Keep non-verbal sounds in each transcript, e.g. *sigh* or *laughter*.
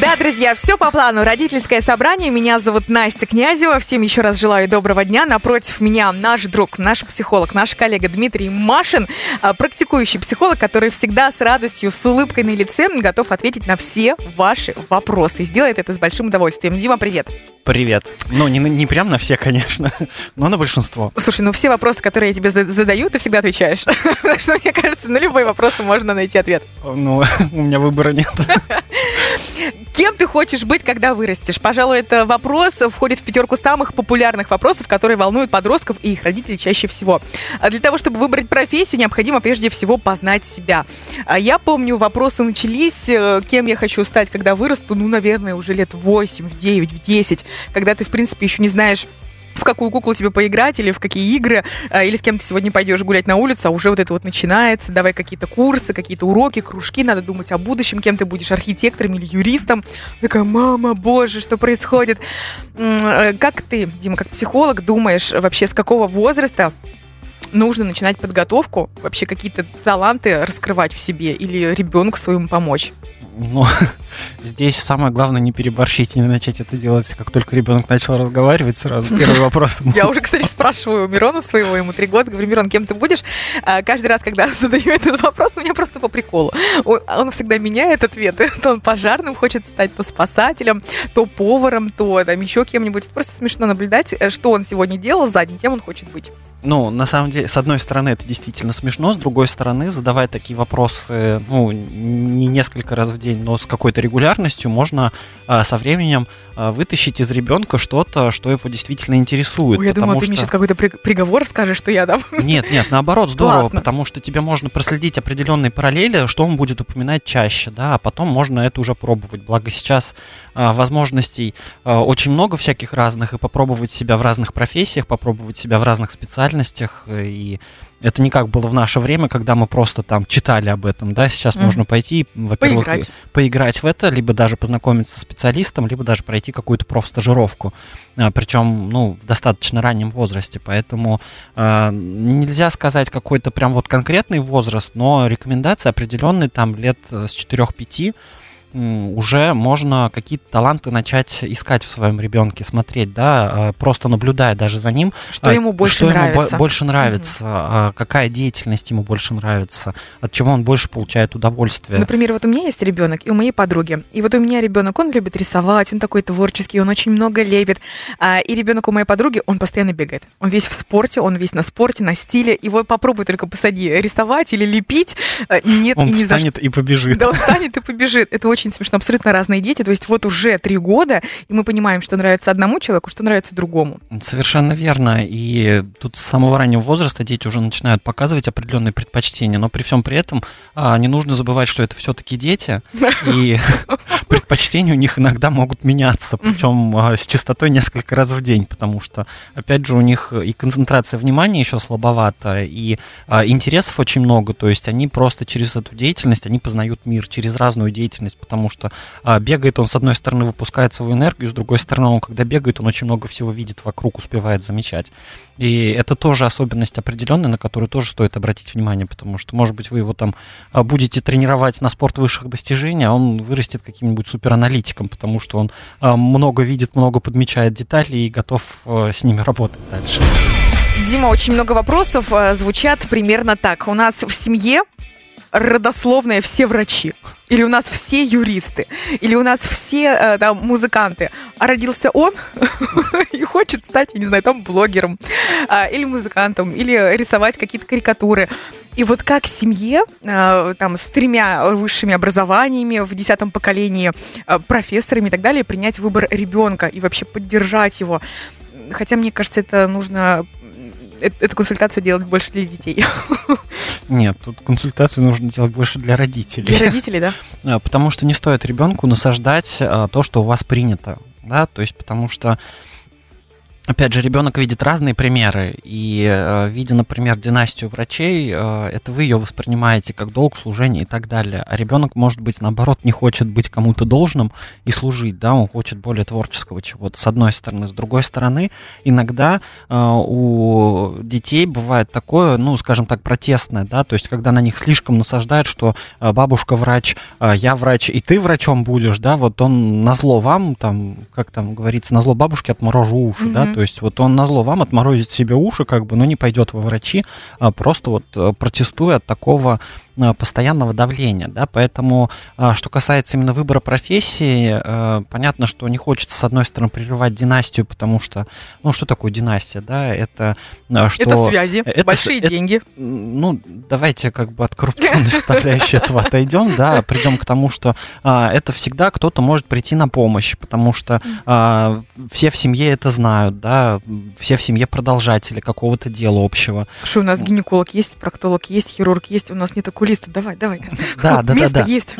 Да, друзья, все по плану. Родительское собрание. Меня зовут Настя Князева. Всем еще раз желаю доброго дня. Напротив меня наш друг, наш психолог, наш коллега Дмитрий Машин, а, практикующий психолог, который всегда с радостью, с улыбкой на лице готов ответить на все ваши вопросы. И сделает это с большим удовольствием. Дима, привет. Привет. Ну, не, не прям на все, *laughs* конечно, но на большинство. Слушай, ну все вопросы, которые я тебе задаю, ты всегда отвечаешь. *laughs* Так что, мне кажется, на любые вопросы можно найти ответ. Ну, *laughs* у меня выбора нет. Кем ты хочешь быть, когда вырастешь? Пожалуй, это вопрос входит в пятерку самых популярных вопросов, которые волнуют подростков и их родителей чаще всего. А для того, чтобы выбрать профессию, необходимо прежде всего познать себя. А я помню, вопросы начались, э, кем я хочу стать, когда вырасту, ну, наверное, уже лет 8, в 9, в 10, когда ты, в принципе, еще не знаешь, в какую куклу тебе поиграть или в какие игры, а, или с кем ты сегодня пойдешь гулять на улицу, а уже вот это вот начинается, давай какие-то курсы, какие-то уроки, кружки, надо думать о будущем, кем ты будешь, архитектором или юристом. Такая, мама, боже, что происходит? Э, как ты, Дима, как психолог, думаешь вообще, с какого возраста нужно начинать подготовку, вообще какие-то таланты раскрывать в себе или ребенку своему помочь? Ну, *laughs* здесь самое главное не переборщить и не начать это делать, как только ребенок начал разговаривать, сразу *laughs* первый вопрос. Я уже, кстати, спрашиваю у Мирона своего, ему три года, говорю, Мирон, кем ты будешь? А каждый раз, когда *laughs* задаю этот вопрос, ну, меня просто по приколу. Он всегда меняет ответы. То он пожарным хочет стать, то спасателем, то поваром, то там еще кем-нибудь. Это просто смешно наблюдать, э, что он сегодня делал за день, кем он хочет быть. Ну, на самом деле, с одной стороны, это действительно смешно, с другой стороны, задавая такие вопросы, ну, не несколько раз в день, но с какой-то регулярностью, можно а, со временем а, вытащить из ребенка что-то, что его действительно интересует. Ой, я думала, что... ты мне сейчас какой-то при- приговор скажешь, что я там. *laughs* Нет, нет, наоборот, *laughs* здорово, Классно. потому что тебе можно проследить определенные параллели, что он будет упоминать чаще, да, а потом можно это уже пробовать. Благо сейчас а, возможностей а, очень много всяких разных, и попробовать себя в разных профессиях, попробовать себя в разных специальностях специальностях, э, и это не как было в наше время, когда мы просто там читали об этом, да, сейчас mm. можно пойти, во-первых, поиграть. поиграть в это, либо даже познакомиться с специалистом, либо даже пройти какую-то профстажировку, а, причем, ну, в достаточно раннем возрасте, поэтому э, нельзя сказать какой-то прям вот конкретный возраст, но рекомендации определенные там лет э, с 4-5 уже можно какие-то таланты начать искать в своем ребенке, смотреть, да, а, просто наблюдая даже за ним. Что а, ему больше что нравится. Ему больше нравится, угу. какая деятельность ему больше нравится, от чего он больше получает удовольствие. Например, вот у меня есть ребенок, и у моей подруги. И вот у меня ребенок, он любит рисовать, он такой творческий, он очень много лепит. И ребенок у моей подруги, он постоянно бегает. Он весь в спорте, он весь на спорте, на стиле. Его попробуй только посади рисовать или лепить. Нет, он и не встанет за... и побежит. Да, он встанет и побежит. Это очень очень смешно, абсолютно разные дети. То есть вот уже три года, и мы понимаем, что нравится одному человеку, что нравится другому. Совершенно верно. И тут с самого раннего возраста дети уже начинают показывать определенные предпочтения. Но при всем при этом а, не нужно забывать, что это все-таки дети, и *laughs* предпочтения у них иногда могут меняться, причем а, с частотой несколько раз в день, потому что, опять же, у них и концентрация внимания еще слабовата, и а, интересов очень много, то есть они просто через эту деятельность, они познают мир через разную деятельность, потому что а, бегает он, с одной стороны, выпускает свою энергию, с другой стороны, он, когда бегает, он очень много всего видит вокруг, успевает замечать. И это тоже особенность определенная, на которую тоже стоит обратить внимание, потому что, может быть, вы его там а, будете тренировать на спорт высших достижений, а он вырастет каким-нибудь супераналитиком, потому что он а, много видит, много подмечает детали и готов с ними работать дальше. Дима, очень много вопросов звучат примерно так. У нас в семье родословная все врачи, или у нас все юристы, или у нас все э, там музыканты, а родился он *laughs* и хочет стать, я не знаю, там блогером, а, или музыкантом, или рисовать какие-то карикатуры. И вот как семье, э, там, с тремя высшими образованиями, в десятом поколении, э, профессорами и так далее, принять выбор ребенка и вообще поддержать его. Хотя, мне кажется, это нужно эту консультацию делать больше для детей. *laughs* Нет, тут консультацию нужно делать больше для родителей. Для родителей, да? *laughs* А, потому что не стоит ребенку насаждать а, то, что у вас принято. Да, то есть потому что Опять же, ребенок видит разные примеры, и э, видя, например, династию врачей, э, это вы ее воспринимаете как долг служения и так далее. А ребенок, может быть, наоборот, не хочет быть кому-то должным и служить, да, он хочет более творческого чего-то, с одной стороны. С другой стороны, иногда э, у детей бывает такое, ну, скажем так, протестное, да, то есть когда на них слишком насаждают, что э, бабушка врач, э, я врач, и ты врачом будешь, да, вот он на зло вам, там, как там говорится, на зло бабушке отморожу уши, mm-hmm. да, то есть вот он на зло вам отморозит себе уши, как бы, но не пойдет во врачи, а просто вот э, протестуя от такого Э, постоянного давления, да, поэтому, э, что касается именно выбора профессии, э, понятно, что не хочется, с одной стороны, прерывать династию, потому что, ну, что такое династия, да, это что... Это связи, это, большие это, деньги. Ну, давайте как бы от коррупционной составляющей этого отойдем, да, придем к тому, что это всегда кто-то может прийти на помощь, потому что все в семье это знают, да, все в семье продолжатели какого-то дела общего. Слушай, у нас гинеколог есть, проктолог есть, хирург есть, у нас не такой окулиста, давай, давай. *laughs* Да, да, Место да, да. есть.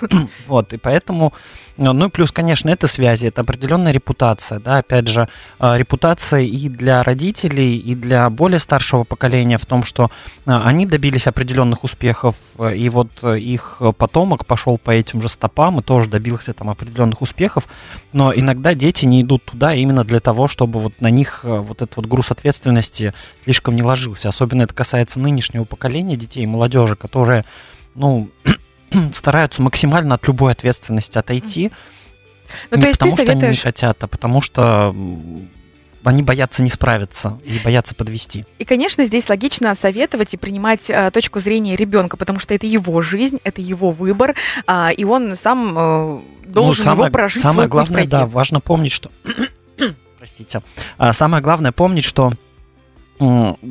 *clears throat* Вот, и поэтому, ну и плюс, конечно, это связи, это определенная репутация, да, опять же, а, репутация и для родителей, и для более старшего поколения в том, что а, они добились определенных успехов, и вот их потомок пошел по этим же стопам и тоже добился там определенных успехов, но иногда дети не идут туда именно для того, чтобы вот на них вот этот вот груз ответственности слишком не ложился. Особенно это касается нынешнего поколения детей и молодежи, которые ну, *clears throat* стараются максимально от любой ответственности отойти. Ну, не то есть потому, что советуешь... они не хотят, а потому что они боятся не справиться и боятся подвести. И, конечно, здесь логично советовать и принимать а, точку зрения ребенка, потому что это его жизнь, это его выбор, а, и он сам а, должен ну, самое, его прожить. Самое главное, да, важно помнить, что простите, а, самое главное помнить, что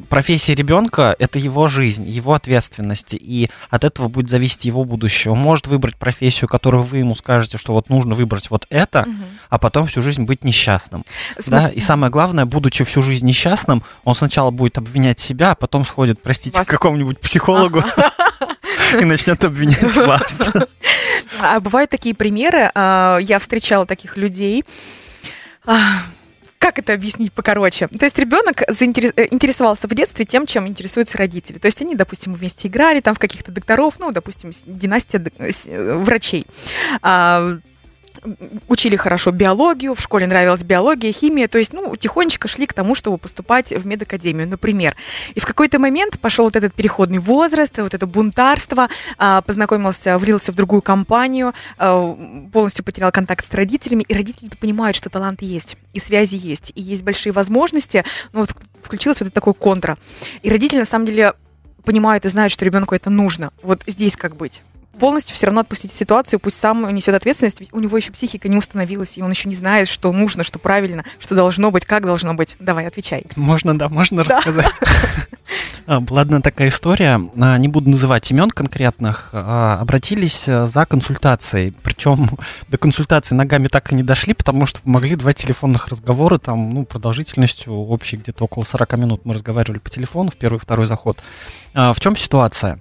профессия ребенка это его жизнь, его ответственность, и от этого будет зависеть его будущее. Он может выбрать профессию, которую вы ему скажете, что вот нужно выбрать вот это, угу. а потом всю жизнь быть несчастным. См... Да? И самое главное, будучи всю жизнь несчастным, он сначала будет обвинять себя, а потом сходит, простите, вас... к какому-нибудь психологу. *laughs* И начнет обвинять вас. А бывают такие примеры, а, я встречала таких людей, а, как это объяснить покороче? То есть ребенок заинтерес... Э, в детстве тем, чем интересуются родители. То есть они, допустим, вместе играли там в каких-то докторов, ну, допустим, династия э, врачей. Учили хорошо биологию, в школе нравилась биология, химия, то есть, ну, тихонечко шли к тому, чтобы поступать в медакадемию, например. И в какой-то момент пошел вот этот переходный возраст, вот это бунтарство, а, познакомился, влился в другую компанию, а, полностью потерял контакт с родителями, и родители понимают, что талант есть, и связи есть, и есть большие возможности, но вот включилось вот это такое контра. И родители, на самом деле, понимают и знают, что ребенку это нужно. Вот здесь как быть? Полностью все равно отпустить ситуацию, пусть сам несет ответственность, ведь у него еще психика не установилась, и он еще не знает, что нужно, что правильно, что должно быть, как должно быть. Давай, отвечай. Можно, да, можно да. рассказать. *laughs* А, была одна такая история, а, не буду называть имен конкретных, а, обратились э, за консультацией, причем *laughs* до консультации ногами так и не дошли, потому что помогли два телефонных разговора, там, ну, продолжительностью общей где-то около 40 минут мы разговаривали по телефону в первый и второй заход. В чем ситуация?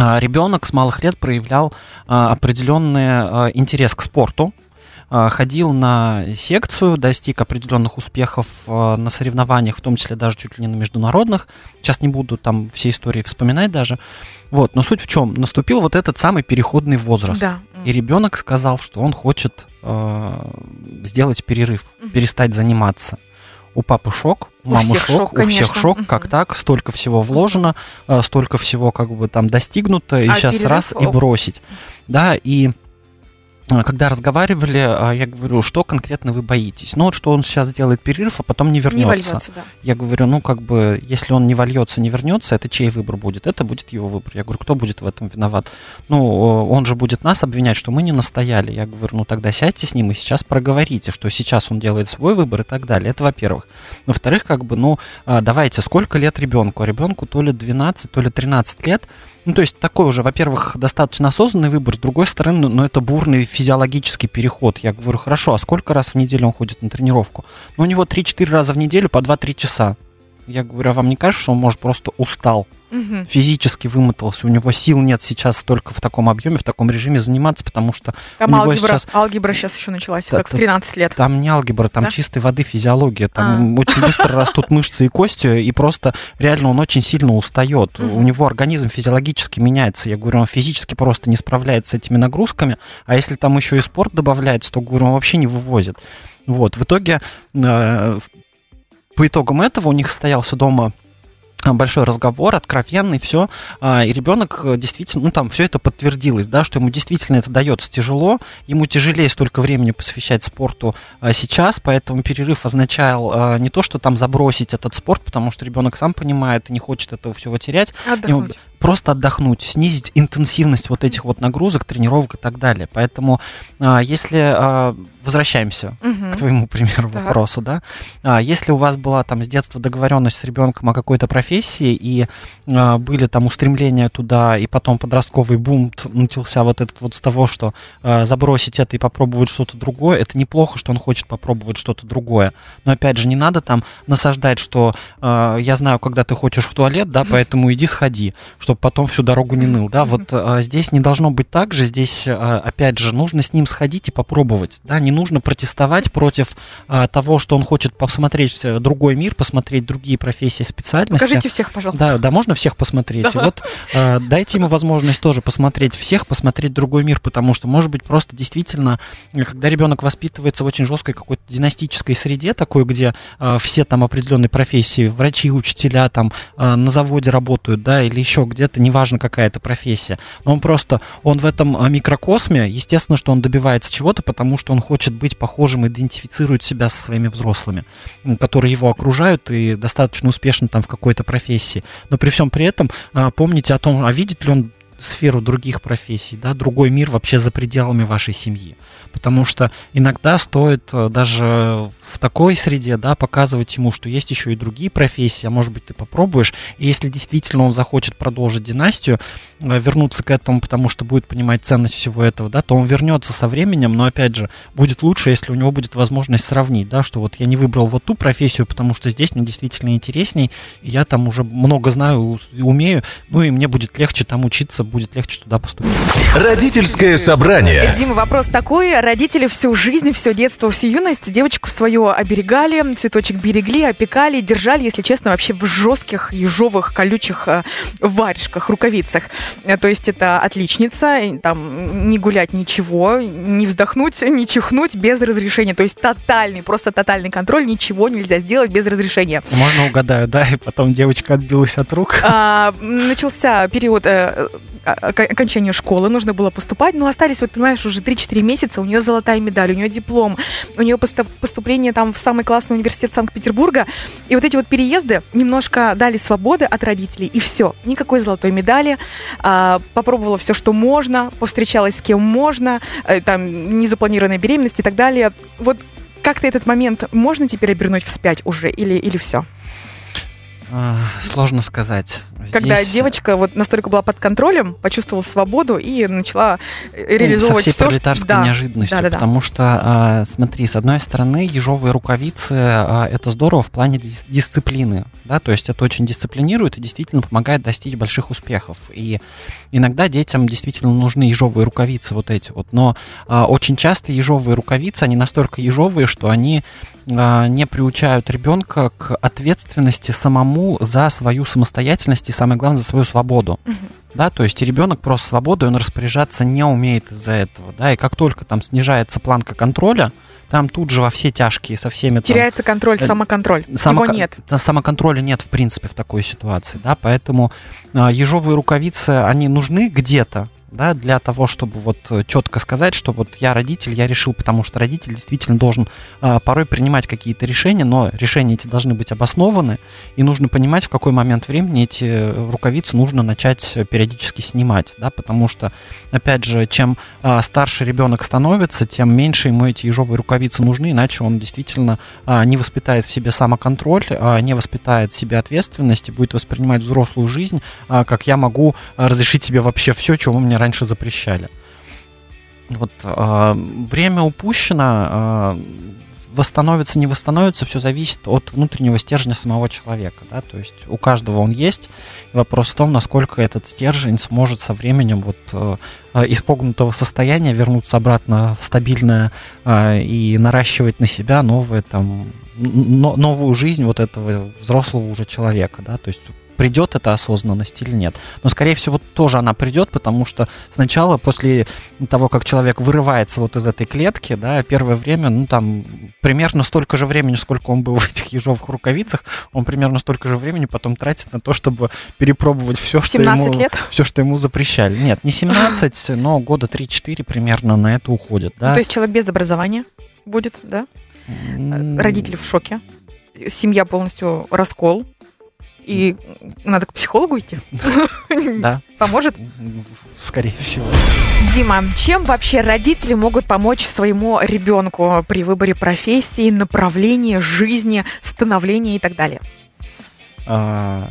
А, ребенок с малых лет проявлял а, определенный а, интерес к спорту, ходил на секцию, достиг определенных успехов на соревнованиях, в том числе даже чуть ли не на международных. Сейчас не буду там все истории вспоминать даже. Вот, но суть в чем? Наступил вот этот самый переходный возраст. Да. И ребенок сказал, что он хочет э, сделать перерыв, угу. перестать заниматься у папы шок, у, мамы шок, шок у всех шок, как так, столько всего вложено, угу. столько всего как бы там достигнуто, и а сейчас раз и бросить. Да, и когда разговаривали, а, я говорю, что конкретно вы боитесь? Ну вот что он сейчас сделает перерыв, а потом не вернется. Не вольется, да. Я говорю, ну как бы, если он не вольется, не вернется, это чей выбор будет? Это будет его выбор. Я говорю, кто будет в этом виноват? Ну, он же будет нас обвинять, что мы не настояли. Я говорю, ну тогда сядьте с ним и сейчас проговорите, что сейчас он делает свой выбор и так далее. Это во-первых. Во-вторых, как бы, ну, а, давайте, сколько лет ребенку? Ребенку то ли 12, то ли 13 лет. Ну, то есть такой уже, во-первых, достаточно осознанный выбор, с другой стороны, но ну, это бурный физиологический переход. Я говорю, хорошо, а сколько раз в неделю он ходит на тренировку? Ну, у него 3-4 раза в неделю по 2-3 часа. Я говорю, а вам не кажется, что он, может, просто устал? Мгм. физически вымотался, у него сил нет сейчас только в таком объеме, в таком режиме заниматься, потому что Там у него алгебра, сейчас алгебра сейчас еще началась, Да, как в да. 13 лет. там не алгебра, там Да? чистой воды физиология, там А. очень быстро растут *laughs* мышцы и кости, и просто реально он очень сильно устает. Мгм. У него организм физиологически меняется. Я говорю, он физически просто не справляется с этими нагрузками, а если там еще и спорт добавляется, то, говорю, он вообще не вывозит. Вот, в итоге, э, по итогам этого у них состоялся дома большой разговор, откровенный, все, и ребенок э, действительно, ну там все это подтвердилось, да, что ему действительно это дается тяжело, ему тяжелее столько времени посвящать спорту а, сейчас, поэтому перерыв означал а, не то, что там забросить этот спорт, потому что ребенок сам понимает и не хочет этого всего терять, ему Отдохнуть. Просто отдохнуть, снизить интенсивность вот этих вот нагрузок, тренировок и так далее. Поэтому а, если а, возвращаемся Мгм. к твоему *laughs* примеру Так. вопросу, да, а, если у вас была там с детства договоренность с ребенком о какой-то профессии и были там устремления туда, и потом подростковый бум начался вот этот вот с того, что забросить это и попробовать что-то другое, это неплохо, что он хочет попробовать что-то другое. Но опять же, не надо там насаждать, что я знаю, когда ты хочешь в туалет, да, *laughs* поэтому иди сходи, чтобы потом всю дорогу не ныл, да, вот а, здесь не должно быть так же, здесь, а, опять же, нужно с ним сходить и попробовать, да, не нужно протестовать против а, того, что он хочет посмотреть э, другой мир, посмотреть другие профессии, специальности. Покажите всех, пожалуйста. Да, да, можно всех посмотреть. И Да. вот э, дайте ему возможность тоже посмотреть всех, посмотреть другой мир, потому что, может быть, просто действительно, э, когда ребенок воспитывается в очень жесткой какой-то династической среде, такой, где э, все там определенной профессии, врачи, учителя там э, на заводе работают, да, или еще где-то, неважно какая это профессия, но он просто, он в этом э, микрокосме, естественно, что он добивается чего-то, потому что он хочет быть похожим, идентифицирует себя со своими взрослыми, которые его окружают и достаточно успешны там в какой-то профессии. Но при всем при этом а, помните о том, а видит ли он сферу других профессий, да, другой мир вообще за пределами вашей семьи. Потому что иногда стоит э, даже в такой среде, да, показывать ему, что есть еще и другие профессии, а может быть ты попробуешь, и если действительно он захочет продолжить династию, э, вернуться к этому, потому что будет понимать ценность всего этого, да, то он вернется со временем, но опять же, будет лучше, если у него будет возможность сравнить, да, что вот я не выбрал вот ту профессию, потому что здесь мне действительно интересней, я там уже много знаю, умею, ну и мне будет легче там учиться, будет легче туда поступить. Родительское собрание. Дима, вопрос такой. Родители всю жизнь, все детство, всю юность девочку свою оберегали, цветочек берегли, опекали, держали, если честно, вообще в жестких, ежовых, колючих э, варежках, рукавицах. Э, То есть это отличница, там не гулять ничего, не вздохнуть, не чихнуть без разрешения. То есть тотальный, просто тотальный контроль, ничего нельзя сделать без разрешения. Можно угадаю, да, и потом девочка отбилась от рук. А, начался период э, окончания школы, нужно было поступать, но остались, вот понимаешь, уже 3-4 месяца, у нее золотая медаль, у нее диплом, у нее поступление там в самый классный университет Санкт-Петербурга, и вот эти вот переезды немножко дали свободы от родителей, и все, никакой золотой медали, а, попробовала все, что можно, повстречалась с кем можно, э, там, незапланированная беременность и так далее. Вот как-то этот момент можно теперь обернуть вспять уже или, или все? А, Сложно сказать. Когда Здесь, девочка вот настолько была под контролем, почувствовала свободу и начала э, ну, реализовывать со всей все, пролетарской да. неожиданностью, Да-да-да. потому что, а, смотри, с одной стороны, ежовые рукавицы а, это здорово в плане дис- дисциплины, да, то есть это очень дисциплинирует и действительно помогает достичь больших успехов. И иногда детям действительно нужны ежовые рукавицы вот эти вот, но а, очень часто ежовые рукавицы, они настолько ежовые, что они не приучают ребенка к ответственности самому за свою самостоятельность и, самое главное, за свою свободу. Да, то есть ребенок просто свободой, он распоряжаться не умеет из-за этого, да, и как только там снижается планка контроля, там тут же во все тяжкие со всеми там, Теряется контроль, э, самоконтроль. Самоко- Его нет. Самоконтроля нет, в принципе, в такой ситуации, да, поэтому а, ежовые рукавицы, они нужны где-то, да, для того, чтобы вот четко сказать, что вот я родитель, я решил, потому что родитель действительно должен а, порой принимать какие-то решения, но решения эти должны быть обоснованы, и нужно понимать, в какой момент времени эти э, рукавицы нужно начать э, периодически снимать, да, потому что, опять же, чем а, старше ребенок становится, тем меньше ему эти ежовые рукавицы нужны, иначе он действительно а, не воспитает в себе самоконтроль, а, не воспитает в себе ответственность и будет воспринимать взрослую жизнь, а, как я могу разрешить себе вообще все, чего вы мне раньше запрещали. Вот а, время упущено. а, восстановится, не восстановится, все зависит от внутреннего стержня самого человека, да, то есть у каждого он есть. Вопрос в том, насколько этот стержень сможет со временем вот э, э, из погнутого состояния вернуться обратно в стабильное э, и наращивать на себя новые там новую жизнь вот этого взрослого уже человека, да, то есть придет эта осознанность или нет. Но, скорее всего, тоже она придет, потому что сначала, после того, как человек вырывается вот из этой клетки, да, первое время, ну, там, примерно столько же времени, сколько он был в этих ежовых рукавицах, он примерно столько же времени потом тратит на то, чтобы перепробовать все, что ему, лет? все, что ему запрещали. Нет, не 17, *laughs* но года 3-4 примерно на это уходит, да. Ну, то есть человек без образования будет, да? Родители в шоке. Семья полностью раскол. И надо к психологу идти? *laughs* Да. Поможет? Скорее всего. Дима, чем вообще родители могут помочь своему ребенку при выборе профессии, направления жизни, становления и так далее? А...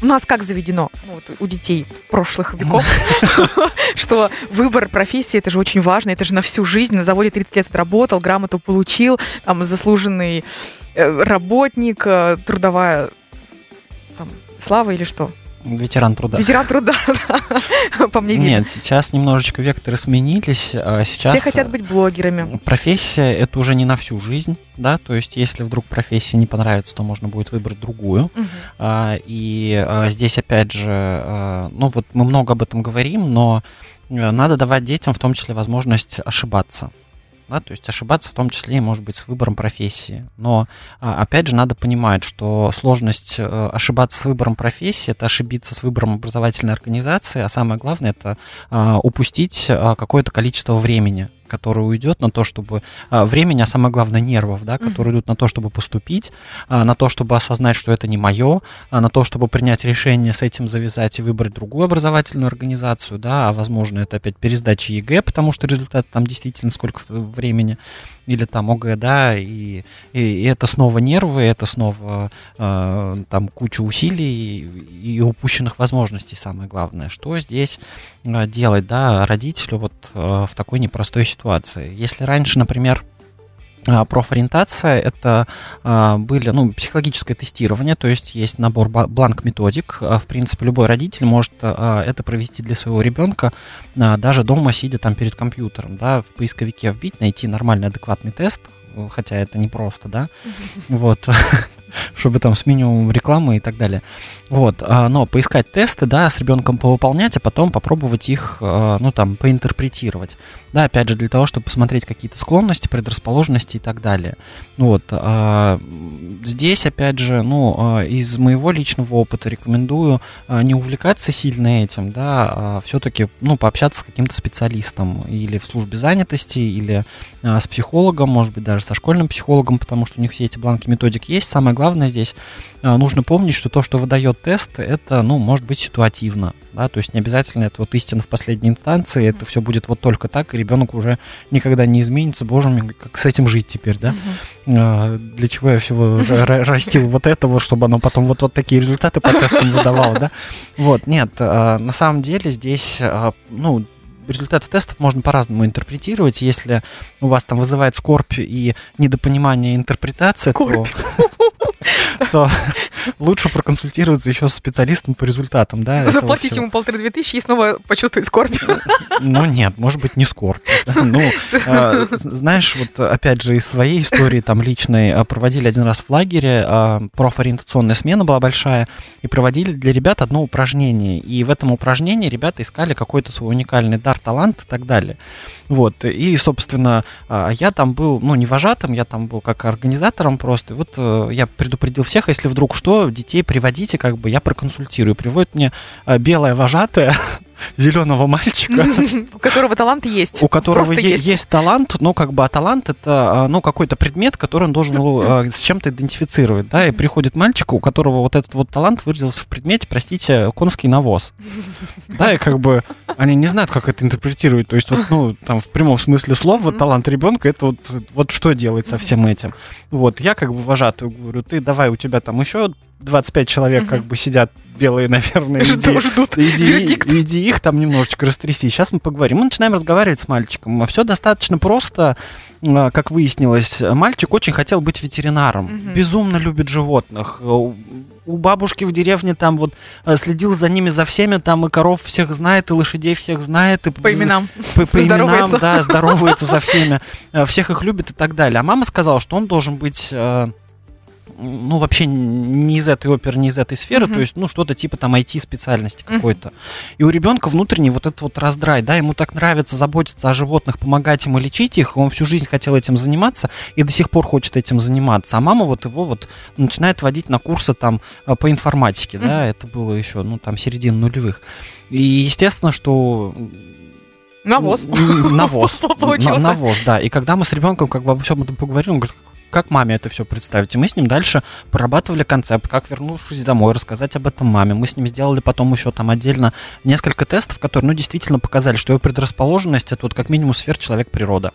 У нас как заведено ну, вот, у детей прошлых веков, *laughs* что выбор профессии это же очень важно, это же на всю жизнь. На заводе 30 лет отработал, грамоту получил, там заслуженный э, работник, э, трудовая там, слава или что? Ветеран труда. Ветеран труда, *laughs* да. По мне Нет, сейчас немножечко векторы сменились. А сейчас Все хотят быть блогерами. Профессия это уже не на всю жизнь, да, то есть если вдруг профессия не понравится, то можно будет выбрать другую. Угу. И а, здесь опять же, а, ну вот мы много об этом говорим, но э, надо давать детям в том числе возможность ошибаться да, то есть ошибаться в том числе, может быть, с выбором профессии. Но, а, опять же, надо понимать, что сложность э, ошибаться с выбором профессии – это ошибиться с выбором образовательной организации, а самое главное – это а, упустить а, какое-то количество времени который уйдет на то, чтобы а, времени, а самое главное нервов, да, которые идут на то, чтобы поступить, а, на то, чтобы осознать, что это не мое, а, на то, чтобы принять решение с этим завязать и выбрать другую образовательную организацию, да, а возможно это опять пересдача ЕГЭ, потому что результат там действительно сколько времени, или там ОГЭ, да, и, и, и это снова нервы, это снова э, там куча усилий и, и упущенных возможностей, самое главное. Что здесь делать, да, родителю вот э, в такой непростой ситуации? Если раньше, например, а, профориентация это а, были ну, психологическое тестирование, то есть есть набор бланк-методик. А, в принципе, любой родитель может это провести для своего ребенка, даже дома, сидя там перед компьютером, да, в поисковике вбить, найти нормальный адекватный тест, хотя это не просто, да, вот, чтобы там с минимумом рекламы и так далее. Вот, а, но поискать тесты, да, с ребенком повыполнять, а потом попробовать их, а, ну, там, поинтерпретировать. Да, опять же, для того, чтобы посмотреть какие-то склонности, предрасположенности и так далее. Вот, а, здесь, опять же, ну, из моего личного опыта рекомендую не увлекаться сильно этим, да, а все-таки, ну, пообщаться с каким-то специалистом или в службе занятости, или с психологом, может быть, даже со школьным психологом, потому что у них все эти бланки методик есть. Самое главное здесь а, нужно помнить, что то, что выдает тест, это, ну, может быть ситуативно, да, то есть не обязательно это вот истина в последней инстанции, это все будет вот только так, и ребенок уже никогда не изменится, боже мой, как с этим жить теперь, да? Uh-huh. Для чего я всего растил вот это вот, чтобы оно потом вот, вот такие результаты по тестам выдавало, да? Вот, нет, а, на самом деле здесь, ну, результаты тестов можно по-разному интерпретировать. Если у вас там вызывает скорбь и недопонимание интерпретации, скорбь. то то лучше проконсультироваться еще с специалистом по результатам, да. Заплатить ему полторы-две тысячи и снова почувствовать скорбь. Ну нет, может быть, не скорбь. Ну, а, знаешь, вот опять же из своей истории там личной а, проводили один раз в лагере, а, профориентационная смена была большая, и проводили для ребят одно упражнение. И в этом упражнении ребята искали какой-то свой уникальный дар, талант и так далее. Вот, и, собственно, я там был, ну, не вожатым, я там был как организатором просто. И вот э, я предупредил всех, если вдруг что, детей приводите, как бы я проконсультирую. Приводит мне э, белая вожатая, *laughs* зеленого мальчика. *laughs* У которого талант есть. У которого есть. талант, но как бы а талант это а, ну какой-то предмет, который он должен а, с чем-то идентифицировать, да, и приходит мальчик, у которого вот этот вот талант выразился в предмете, простите, конский навоз. *laughs* Да, и как бы они не знают, как это интерпретировать, то есть вот, ну, там в прямом смысле слова вот талант ребенка, это вот, вот что делать со всем этим. Вот, я как бы вожатую говорю, ты давай, у тебя там еще 25 человек как бы сидят белые, *laughs* наверное, иди, ждут иди, иди их там немножечко растряси. Сейчас мы поговорим. Мы начинаем разговаривать с мальчиком. Все достаточно просто. А, Как выяснилось, мальчик очень хотел быть ветеринаром. Мгм. Безумно любит животных. У бабушки в деревне там вот а, следил за ними, за всеми, там и коров всех знает, и лошадей всех знает, и По именам. *laughs* по, по именам, да, здоровается со *laughs* всеми, э, всех их любит и так далее. А мама сказала, что он должен быть, э, ну, вообще не из этой оперы, не из этой сферы, Мгм. то есть, ну, что-то типа там IT-специальности какой-то. И у ребенка внутренний вот этот вот раздрай, да, ему так нравится заботиться о животных, помогать им и лечить их, он всю жизнь хотел этим заниматься и до сих пор хочет этим заниматься. А мама вот его вот начинает водить на курсы там э, по информатике, да, это было еще, ну, там, середина нулевых. И естественно, что Навоз. Навоз. *laughs* Навоз, да. И когда мы с ребенком как бы обо всем этом поговорили, он говорит, как маме это все представить? И мы с ним дальше прорабатывали концепт, как вернувшись домой, рассказать об этом маме. Мы с ним сделали потом еще там отдельно несколько тестов, которые, ну, действительно показали, что его предрасположенность это вот как минимум сфер человек-природа.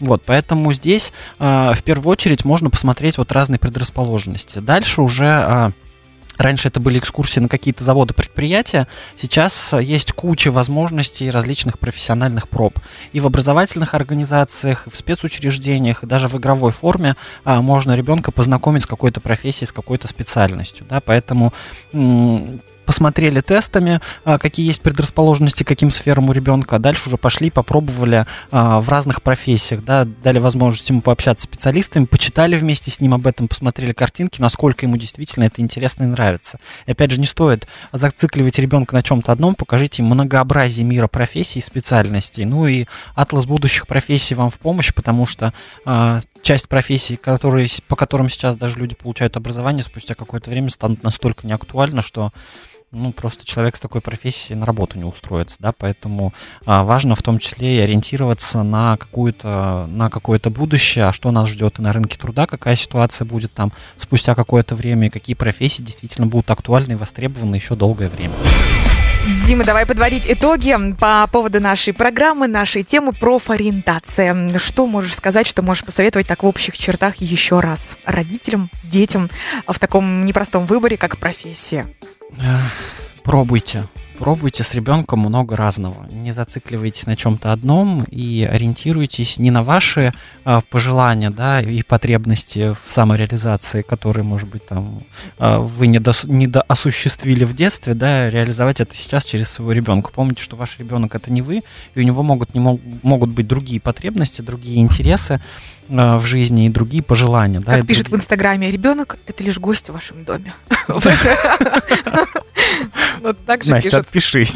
Вот, поэтому здесь а, в первую очередь можно посмотреть вот разные предрасположенности. Дальше уже а, Раньше это были экскурсии на какие-то заводы, предприятия. Сейчас есть куча возможностей различных профессиональных проб. И в образовательных организациях, и в спецучреждениях, и даже в игровой форме а, можно ребенка познакомить с какой-то профессией, с какой-то специальностью. Да? Поэтому посмотрели тестами, а, какие есть предрасположенности к каким сферам у ребенка, а дальше уже пошли, попробовали а, в разных профессиях, да, дали возможность ему пообщаться с специалистами, почитали вместе с ним об этом, посмотрели картинки, насколько ему действительно это интересно и нравится. И опять же, не стоит зацикливать ребенка на чем-то одном, покажите ему многообразие мира профессий и специальностей. Ну и атлас будущих профессий вам в помощь, потому что часть профессий, которые, по которым сейчас даже люди получают образование, спустя какое-то время станут настолько неактуальны, что ну, просто человек с такой профессией на работу не устроится, да, поэтому а, важно в том числе и ориентироваться на какую-то, на какое-то будущее, а что нас ждет и на рынке труда, какая ситуация будет там спустя какое-то время, и какие профессии действительно будут актуальны и востребованы еще долгое время. Дима, давай подводить итоги по поводу нашей программы, нашей темы профориентация. Что можешь сказать, что можешь посоветовать так в общих чертах еще раз родителям, детям в таком непростом выборе, как профессия? Пробуйте. Пробуйте с ребенком много разного. Не зацикливайтесь на чем-то одном и ориентируйтесь не на ваши а, пожелания, да, и потребности в самореализации, которые, может быть, там а, вы не, дос- не осуществили в детстве, да, реализовать это сейчас через своего ребенка. Помните, что ваш ребенок это не вы, и у него могут, не мог- могут быть другие потребности, другие интересы а, в жизни и другие пожелания. да, Как и пишет в другие- Инстаграме, ребенок это лишь гость в вашем доме. *laughs* *laughs* Вот так же Настя, пишет. Отпишись.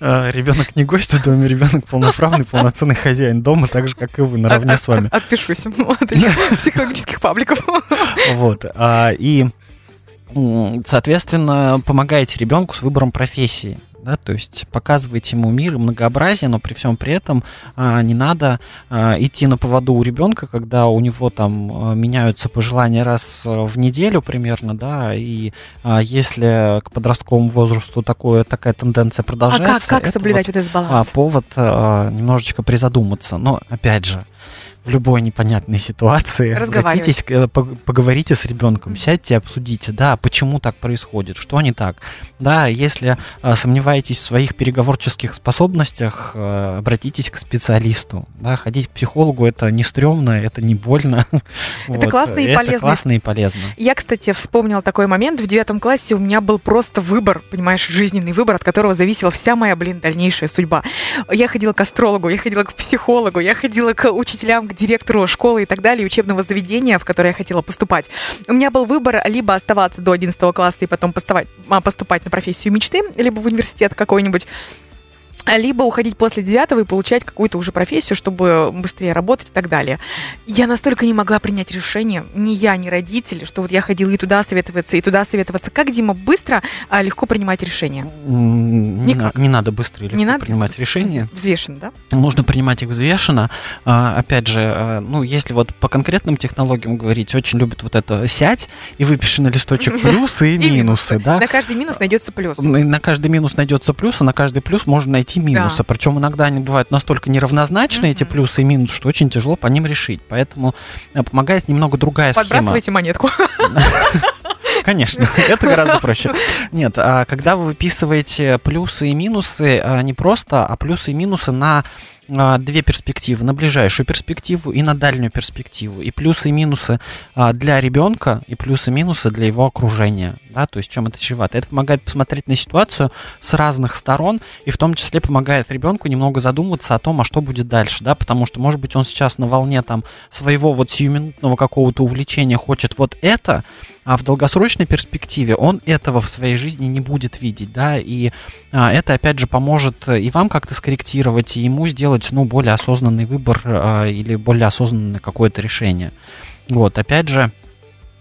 Ребенок не гость в доме, ребенок полноправный, полноценный хозяин дома, так же, как и вы, наравне с вами. От- Отпишусь *laughs* от этих психологических пабликов. Вот. а, И, соответственно, помогаете ребенку с выбором профессии. Да, то есть показываете ему мир и многообразие, но при всем при этом а, не надо а, идти на поводу у ребенка, когда у него там а, меняются пожелания раз а, в неделю примерно, да, и а, если к подростковому возрасту такое, такая тенденция А продолжается, как, как это соблюдать вот, вот этот а, баланс? повод а, немножечко призадуматься. Но опять же, в любой непонятной ситуации обратитесь, э, пог- поговорите с ребенком, сядьте, обсудите, да, почему так происходит, что не так. Да, если а, сомневаетесь в своих переговорческих способностях, а, обратитесь к специалисту. Да, ходить к психологу это не стрёмно, это не больно. *laughs* Это классно и это полезно. классно и полезно. Я, кстати, вспомнила такой момент. В девятом классе у меня был просто выбор, понимаешь, жизненный выбор, от которого зависела вся моя, блин, дальнейшая судьба. Я ходила к астрологу, я ходила к психологу, я ходила к учителям, к директору школы и так далее, учебного заведения, в которое я хотела поступать. У меня был выбор либо оставаться до 11 класса и потом поступать, а, поступать на профессию мечты, либо в университет какой-нибудь, либо уходить после девятого и получать какую-то уже профессию, чтобы быстрее работать и так далее. Я настолько не могла принять решение, ни я, ни родители, что вот я ходила и туда советоваться, и туда советоваться. Как, Дима, быстро, а легко принимать решения? Не, Никак. не надо быстро или Не надо? принимать решения. Взвешенно, да? Нужно принимать их взвешенно. А, опять же, а, ну, если вот по конкретным технологиям говорить, очень любят вот это сядь и выпиши на листочек *laughs* плюсы и, И минусы, да. На каждый минус найдется плюс. На каждый минус найдется плюс, а на каждый плюс можно найти эти минусы. Да. Причем иногда они бывают настолько неравнозначны, эти Мгм. плюсы и минусы, что очень тяжело по ним решить. Поэтому э, помогает немного другая схема. Подбрасывайте монетку. *laughs* Конечно, *laughs* это гораздо проще. Нет, а когда вы выписываете плюсы и минусы а, не просто, а плюсы и минусы на а, две перспективы, на ближайшую перспективу и на дальнюю перспективу. И плюсы и минусы для ребенка, и плюсы и минусы для его окружения. Да, то есть чем это чревато. Это помогает посмотреть на ситуацию с разных сторон, и в том числе помогает ребенку немного задуматься о том, а что будет дальше, да, потому что, может быть, он сейчас на волне там своего вот сиюминутного какого-то увлечения хочет вот это, а в долгосрочной перспективе он этого в своей жизни не будет видеть, да, и а, это, опять же, поможет и вам как-то скорректировать, и ему сделать, ну, более осознанный выбор а, или более осознанное какое-то решение. Вот, опять же,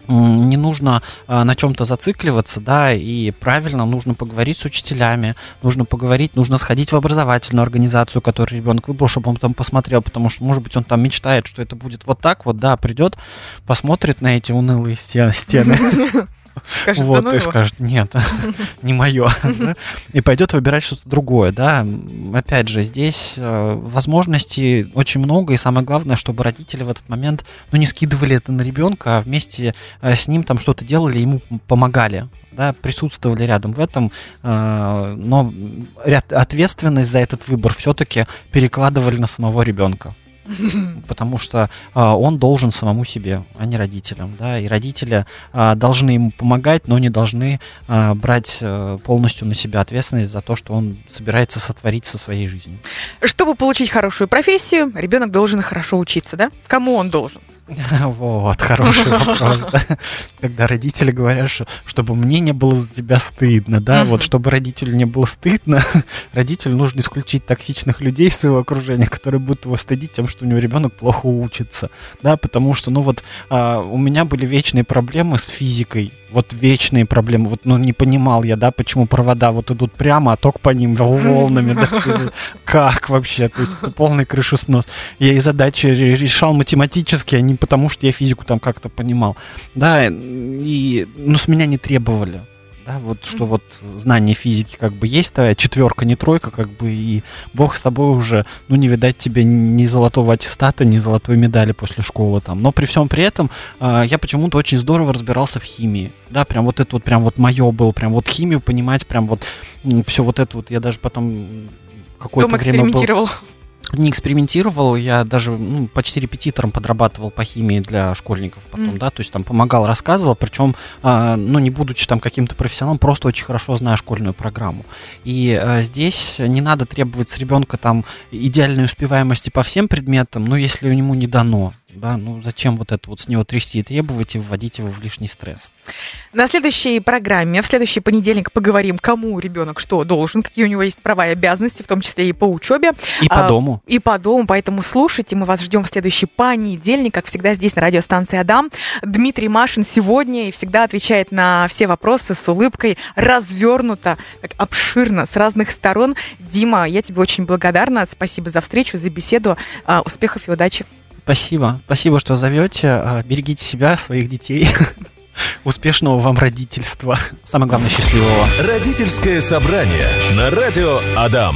не нужно а, на чем-то зацикливаться, да, и правильно нужно поговорить с учителями, нужно поговорить, нужно сходить в образовательную организацию, которую ребенок выбрал, чтобы он там посмотрел, потому что, может быть, он там мечтает, что это будет вот так вот, да, придет, посмотрит на эти унылые стен- стены, *laughs* Скажет, да вот, ну и скажет, нет, *laughs* не мое. *laughs* И пойдет выбирать что-то другое, да. Опять же, здесь э, возможностей очень много, и самое главное, чтобы родители в этот момент, ну, не скидывали это на ребенка, а вместе э, с ним там что-то делали, ему помогали, да, присутствовали рядом в этом, э, но ответственность за этот выбор все-таки перекладывали на самого ребенка *laughs* потому что а, он должен самому себе, а не родителям, да, и родители а, должны ему помогать, но не должны а, брать а, полностью на себя ответственность за то, что он собирается сотворить со своей жизнью. Чтобы получить хорошую профессию, ребенок должен хорошо учиться, да? Кому он должен? *laughs* Вот, хороший вопрос, да. *laughs* Когда родители говорят, что чтобы мне не было за тебя стыдно, да, вот чтобы родителю не было стыдно, *laughs* родителю нужно исключить токсичных людей из своего окружения, которые будут его стыдить тем, что у него ребенок плохо учится, да, потому что, ну вот, а, у меня были вечные проблемы с физикой, вот вечные проблемы, вот, ну, не понимал я, да, почему провода вот идут прямо, а ток по ним вол- волнами, да, как вообще, то есть это полный крышеснос. Я и задачи ре- решал математически, а не потому, что я физику там как-то понимал. Да, и, ну, с меня не требовали. Да, вот что вот знание физики как бы есть, твоя четверка, не тройка, как бы, и бог с тобой уже, ну, не видать тебе ни золотого аттестата, ни золотой медали после школы там. Но при всем при этом а, я почему-то очень здорово разбирался в химии. Да, прям вот это вот, прям вот мое было, прям вот химию понимать, прям вот все вот это вот, я даже потом какое-то время был. Не экспериментировал, я даже ну, почти репетитором подрабатывал по химии для школьников потом, Мгм. да, то есть там помогал, рассказывал, причем, а, ну, не будучи там каким-то профессионалом, просто очень хорошо зная школьную программу. И а, здесь не надо требовать с ребенка там идеальной успеваемости по всем предметам, но если ему не дано, да, ну зачем вот это вот с него трясти и требовать и вводить его в лишний стресс. На следующей программе, в следующий понедельник поговорим, кому ребенок что должен, какие у него есть права и обязанности, в том числе и по учебе, И по А, дому. и по дому. Поэтому слушайте, мы вас ждем в следующий понедельник, как всегда здесь на радиостанции Адам. Дмитрий Машин сегодня и всегда отвечает на все вопросы с улыбкой, развернуто, так обширно, с разных сторон. Дима, я тебе очень благодарна. Спасибо за встречу, за беседу. А, Успехов и удачи. Спасибо. Спасибо, что зовете. А, Берегите себя, своих детей. *laughs* Успешного вам родительства. Самое главное, счастливого. Родительское собрание на радио Адам.